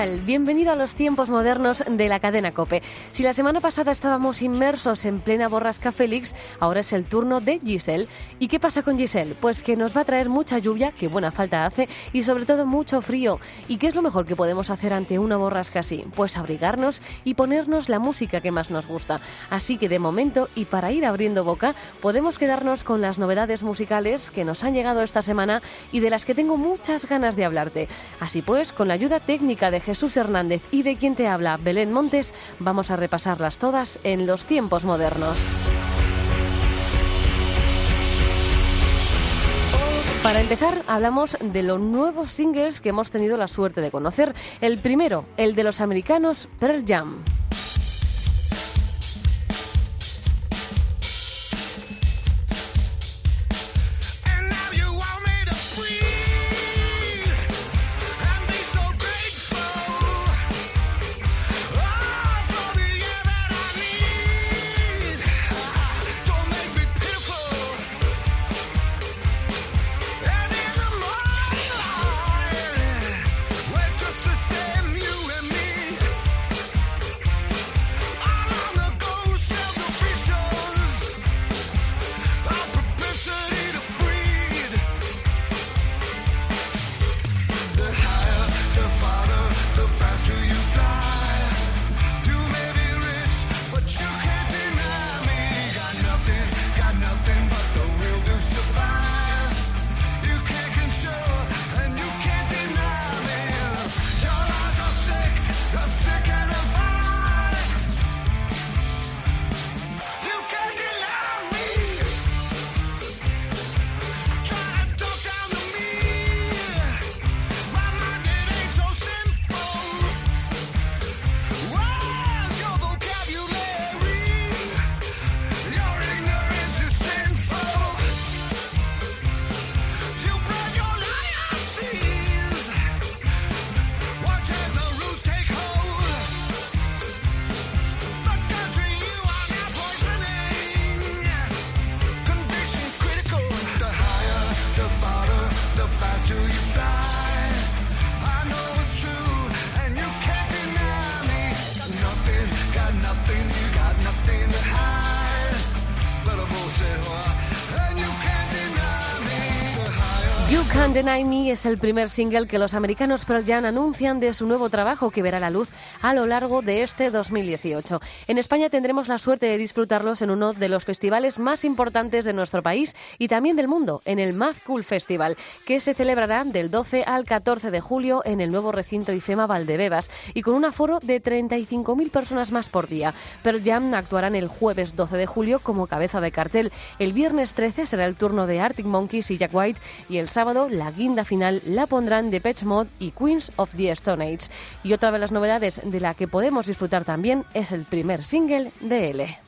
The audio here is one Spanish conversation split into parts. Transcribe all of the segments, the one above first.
Bienvenido a los tiempos modernos de la cadena Cope. Si la semana pasada estábamos inmersos en plena borrasca Félix, ahora es el turno de Giselle. ¿Y qué pasa con Giselle? Pues que nos va a traer mucha lluvia, que buena falta hace, y sobre todo mucho frío. ¿Y qué es lo mejor que podemos hacer ante una borrasca así? Pues abrigarnos y ponernos la música que más nos gusta. Así que de momento, y para ir abriendo boca, podemos quedarnos con las novedades musicales que nos han llegado esta semana y de las que tengo muchas ganas de hablarte. Así pues, con la ayuda técnica de Jesús Hernández y de quien te habla, Belén Montes, vamos a repasarlas todas en los tiempos modernos. Para empezar, hablamos de los nuevos singles que hemos tenido la suerte de conocer. El primero, el de los americanos Pearl Jam. Can't Deny Me es el primer single que los americanos Pearl Jam anuncian de su nuevo trabajo que verá la luz a lo largo de este 2018. En España tendremos la suerte de disfrutarlos en uno de los festivales más importantes de nuestro país y también del mundo, en el Mad Cool Festival, que se celebrará del 12 al 14 de julio en el nuevo recinto IFEMA Valdebebas y con un aforo de 35.000 personas más por día. Pearl Jam actuarán el jueves 12 de julio como cabeza de cartel. El viernes 13 será el turno de Arctic Monkeys y Jack White y el sábado la guinda final la pondrán Depeche Mode y Queens of the Stone Age. Y otra de las novedades de la que podemos disfrutar también es el primer single de L.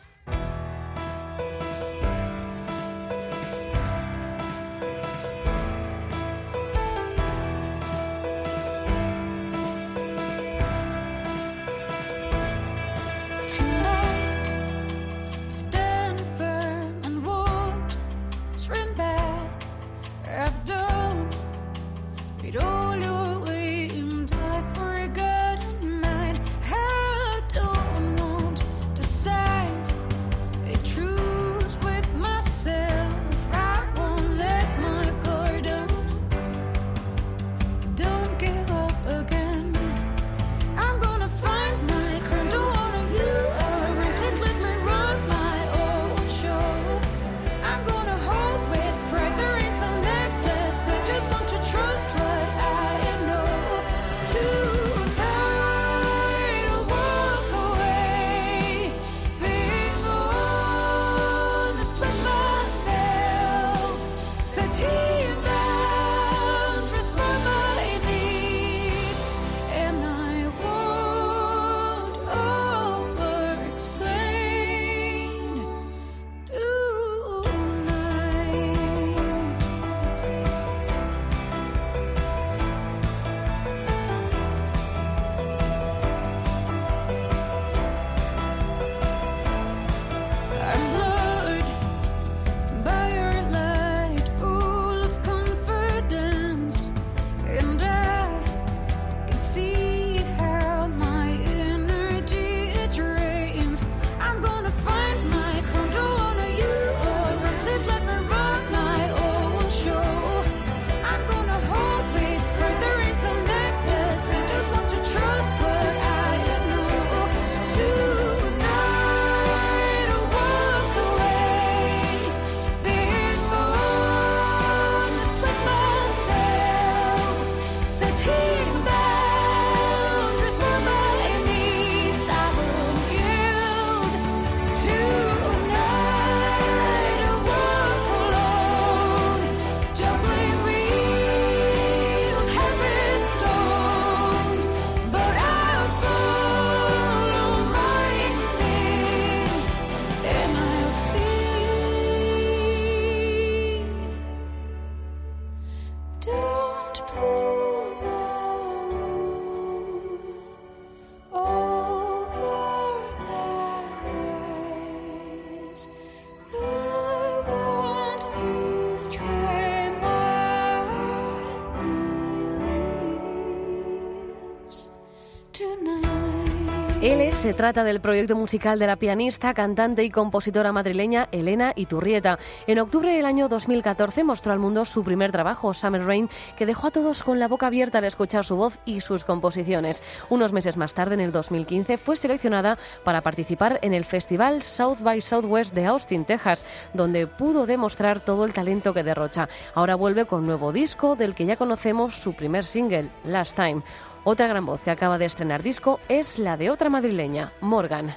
se trata del proyecto musical de la pianista, cantante y compositora madrileña Elena Iturrieta. En octubre del año 2014 mostró al mundo su primer trabajo, Summer Rain, que dejó a todos con la boca abierta al escuchar su voz y sus composiciones. Unos meses más tarde, en el 2015, fue seleccionada para participar en el festival South by Southwest de Austin, Texas, donde pudo demostrar todo el talento que derrocha. Ahora vuelve con nuevo disco del que ya conocemos su primer single, Last Time. Otra gran voz que acaba de estrenar disco es la de otra madrileña, Morgan.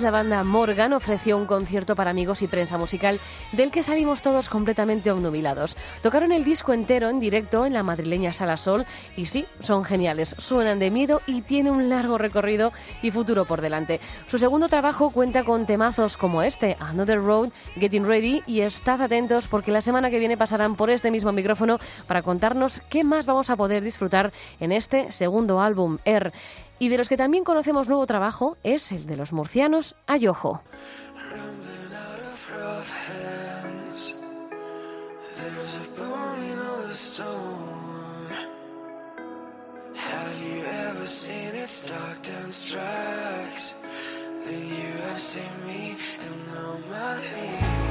La banda Morgan ofreció un concierto para amigos y prensa musical del que salimos todos completamente obnubilados. Tocaron el disco entero en directo en la madrileña Sala Sol y sí, son geniales, suenan de miedo y tiene un largo recorrido y futuro por delante. Su segundo trabajo cuenta con temazos como este, Another Road, Getting Ready y estad atentos porque la semana que viene pasarán por este mismo micrófono para contarnos qué más vamos a poder disfrutar en este segundo álbum, Air. Y de los que también conocemos nuevo trabajo es el de los murcianos Ayojo. you seen and.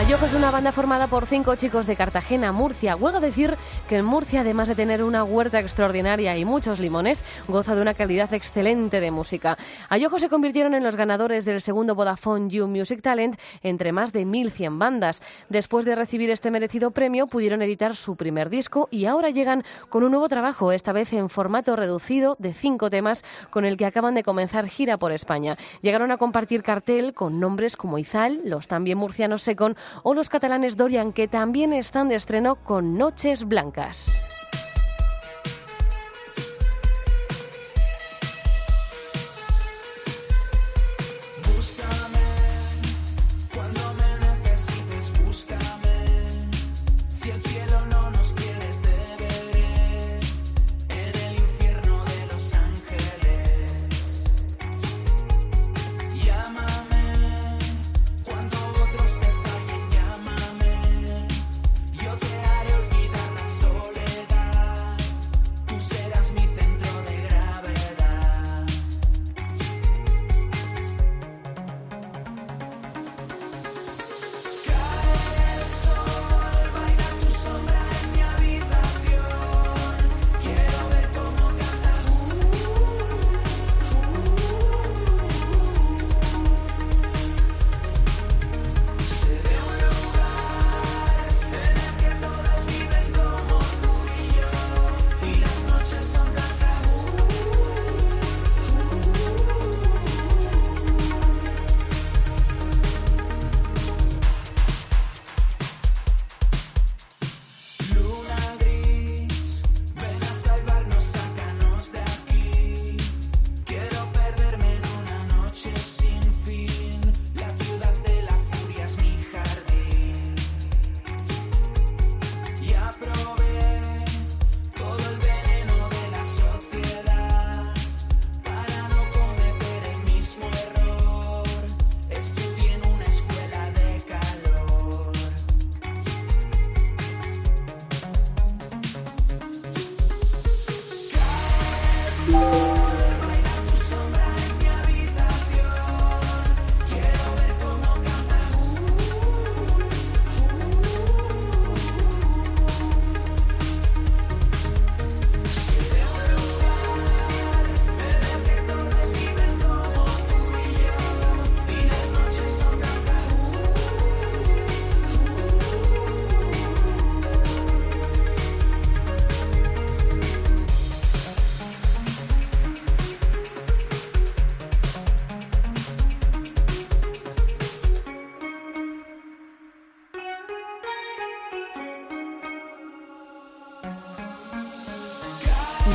Ayojo es una banda formada por cinco chicos de Cartagena, Murcia. Huelga decir que en Murcia, además de tener una huerta extraordinaria y muchos limones, goza de una calidad excelente de música. Ayojo se convirtieron en los ganadores del segundo Vodafone You Music Talent entre más de 1.100 bandas. Después de recibir este merecido premio, pudieron editar su primer disco y ahora llegan con un nuevo trabajo, esta vez en formato reducido de cinco temas, con el que acaban de comenzar gira por España. Llegaron a compartir cartel con nombres como Izal, los también murcianos Secon o los catalanes Dorian que también están de estreno con Noches Blancas.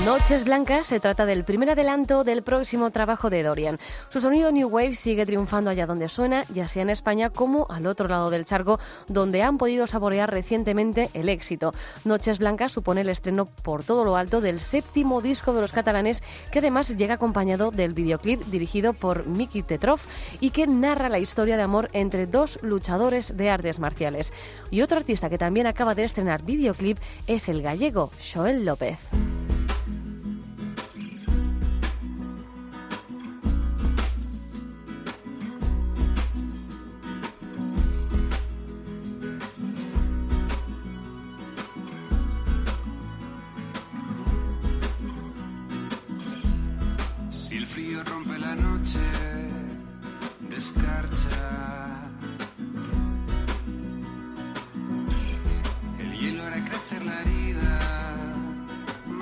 Noches Blancas se trata del primer adelanto del próximo trabajo de Dorian. Su sonido New Wave sigue triunfando allá donde suena, ya sea en España como al otro lado del charco, donde han podido saborear recientemente el éxito. Noches Blancas supone el estreno por todo lo alto del séptimo disco de los catalanes, que además llega acompañado del videoclip dirigido por Miki Tetrov y que narra la historia de amor entre dos luchadores de artes marciales. Y otro artista que también acaba de estrenar videoclip es el gallego Joel López.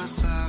Más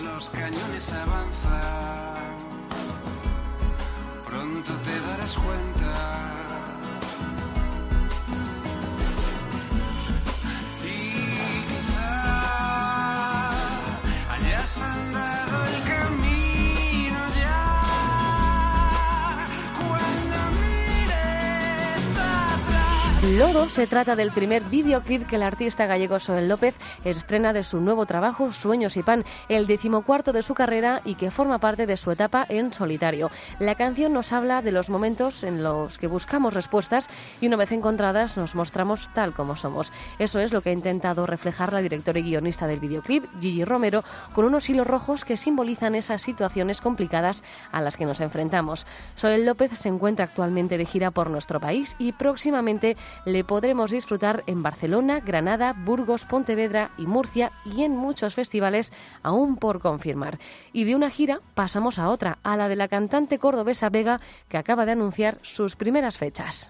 los cañones avanzan, pronto te darás cuenta. Loro se trata del primer videoclip que el artista gallego Soel López estrena de su nuevo trabajo Sueños y Pan, el decimocuarto de su carrera y que forma parte de su etapa en solitario. La canción nos habla de los momentos en los que buscamos respuestas y una vez encontradas nos mostramos tal como somos. Eso es lo que ha intentado reflejar la directora y guionista del videoclip, Gigi Romero, con unos hilos rojos que simbolizan esas situaciones complicadas a las que nos enfrentamos. Soel López se encuentra actualmente de gira por nuestro país y próximamente le podremos disfrutar en Barcelona, Granada, Burgos, Pontevedra y Murcia y en muchos festivales aún por confirmar. Y de una gira pasamos a otra, a la de la cantante cordobesa Vega que acaba de anunciar sus primeras fechas.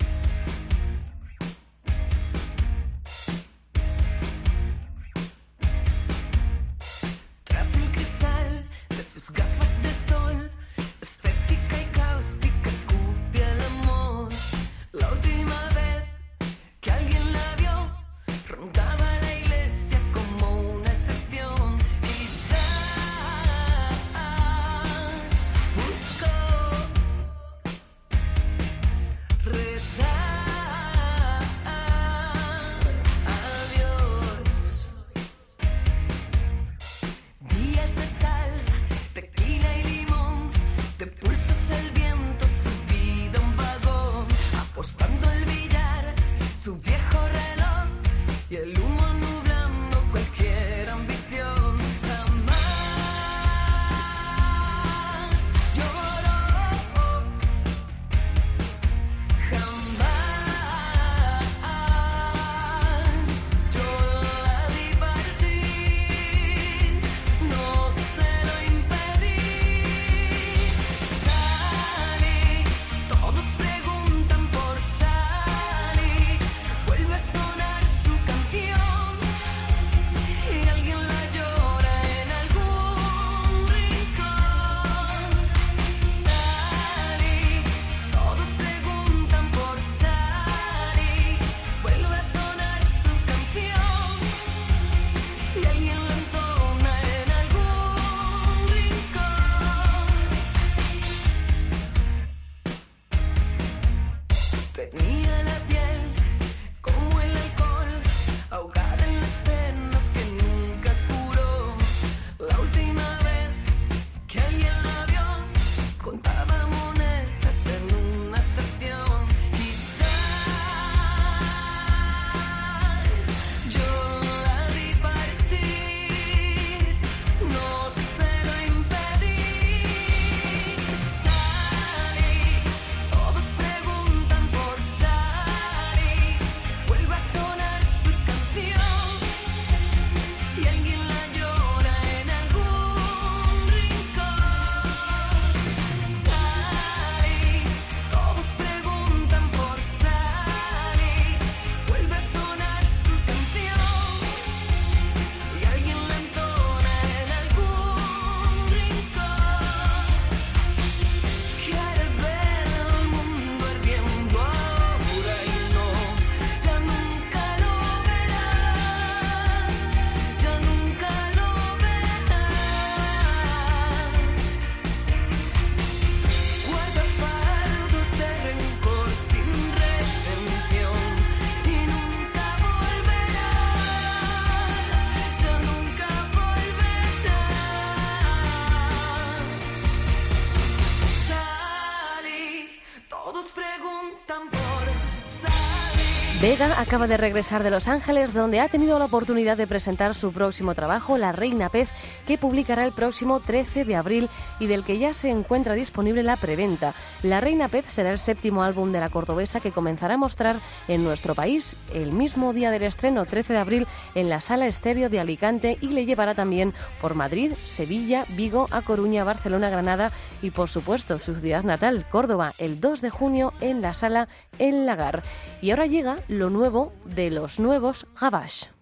Vega acaba de regresar de Los Ángeles, donde ha tenido la oportunidad de presentar su próximo trabajo, La Reina Pez, que publicará el próximo 13 de abril y del que ya se encuentra disponible la preventa. La Reina Pez será el séptimo álbum de la cordobesa que comenzará a mostrar en nuestro país el mismo día del estreno, 13 de abril, en la Sala Estéreo de Alicante y le llevará también por Madrid, Sevilla, Vigo, A Coruña, Barcelona, Granada y, por supuesto, su ciudad natal, Córdoba, el 2 de junio en la Sala El Lagar. Y ahora llega lo nuevo de los nuevos Gavache.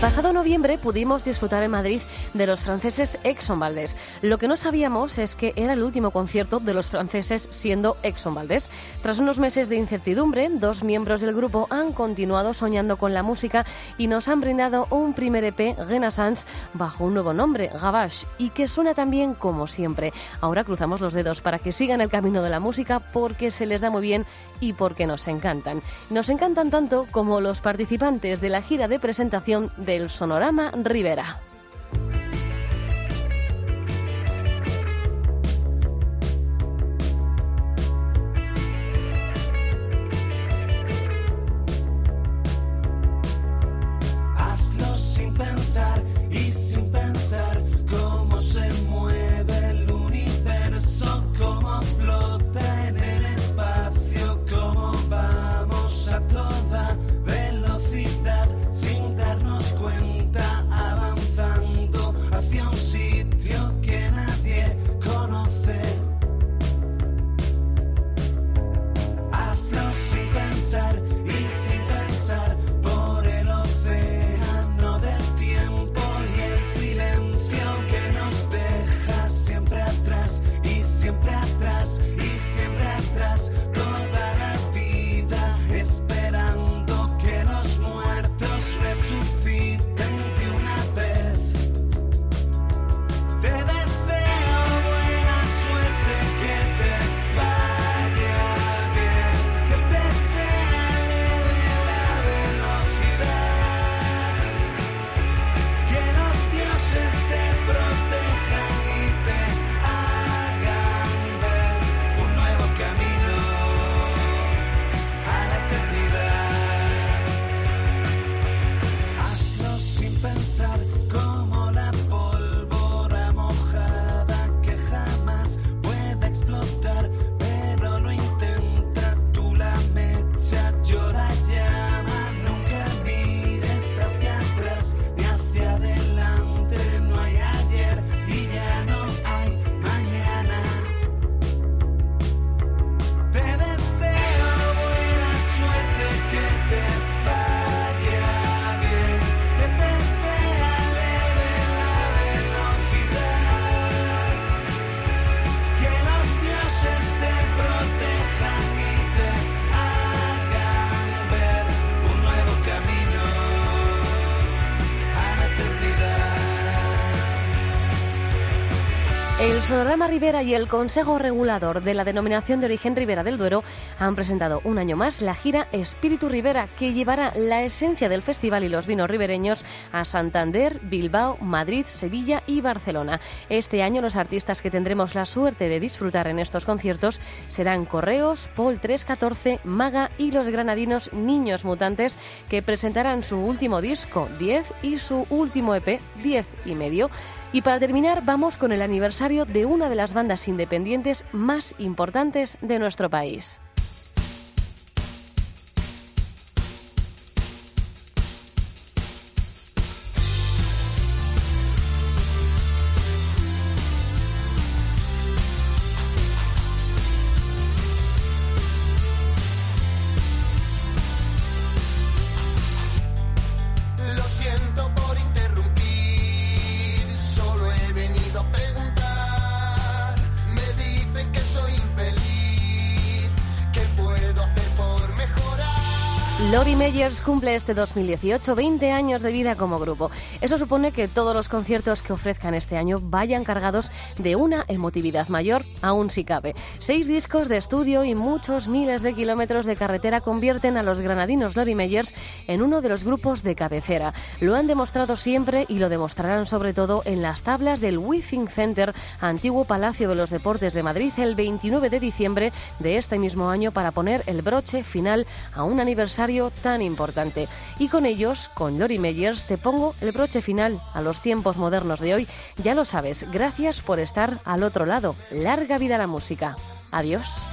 Pasado noviembre pudimos disfrutar en Madrid de los franceses Exxon Valdés. Lo que no sabíamos es que era el último concierto de los franceses siendo Exxon Valdés. Tras unos meses de incertidumbre, dos miembros del grupo han continuado soñando con la música y nos han brindado un primer EP Renaissance bajo un nuevo nombre, Gavache, y que suena también como siempre. Ahora cruzamos los dedos para que sigan el camino de la música porque se les da muy bien y porque nos encantan. Nos encantan tanto como los participantes de la gira de presentación del Sonorama Rivera. Sonorama Rivera y el Consejo Regulador de la Denominación de Origen Ribera del Duero han presentado un año más la gira Espíritu Rivera, que llevará la esencia del festival y los vinos ribereños a Santander, Bilbao, Madrid, Sevilla y Barcelona. Este año los artistas que tendremos la suerte de disfrutar en estos conciertos serán Correos, Paul 314, Maga y los granadinos Niños Mutantes, que presentarán su último disco, 10, y su último EP, 10 y medio. Y para terminar, vamos con el aniversario de una de las bandas independientes más importantes de nuestro país. Lori Meyers cumple este 2018 20 años de vida como grupo. Eso supone que todos los conciertos que ofrezcan este año vayan cargados de una emotividad mayor, aún si cabe. Seis discos de estudio y muchos miles de kilómetros de carretera convierten a los granadinos Lori Meyers en uno de los grupos de cabecera. Lo han demostrado siempre y lo demostrarán sobre todo en las tablas del Withing Center, antiguo Palacio de los Deportes de Madrid, el 29 de diciembre de este mismo año para poner el broche final a un aniversario tan importante. Y con ellos, con Lori Meyers, te pongo el broche final a los tiempos modernos de hoy. Ya lo sabes, gracias por estar al otro lado. Larga vida la música. Adiós.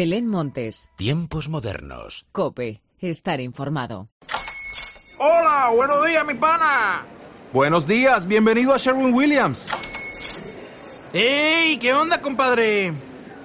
Belén Montes, Tiempos modernos. Cope, estar informado. Hola, buenos días, mi pana. Buenos días, bienvenido a Sherwin Williams. ¡Ey! ¿Qué onda, compadre?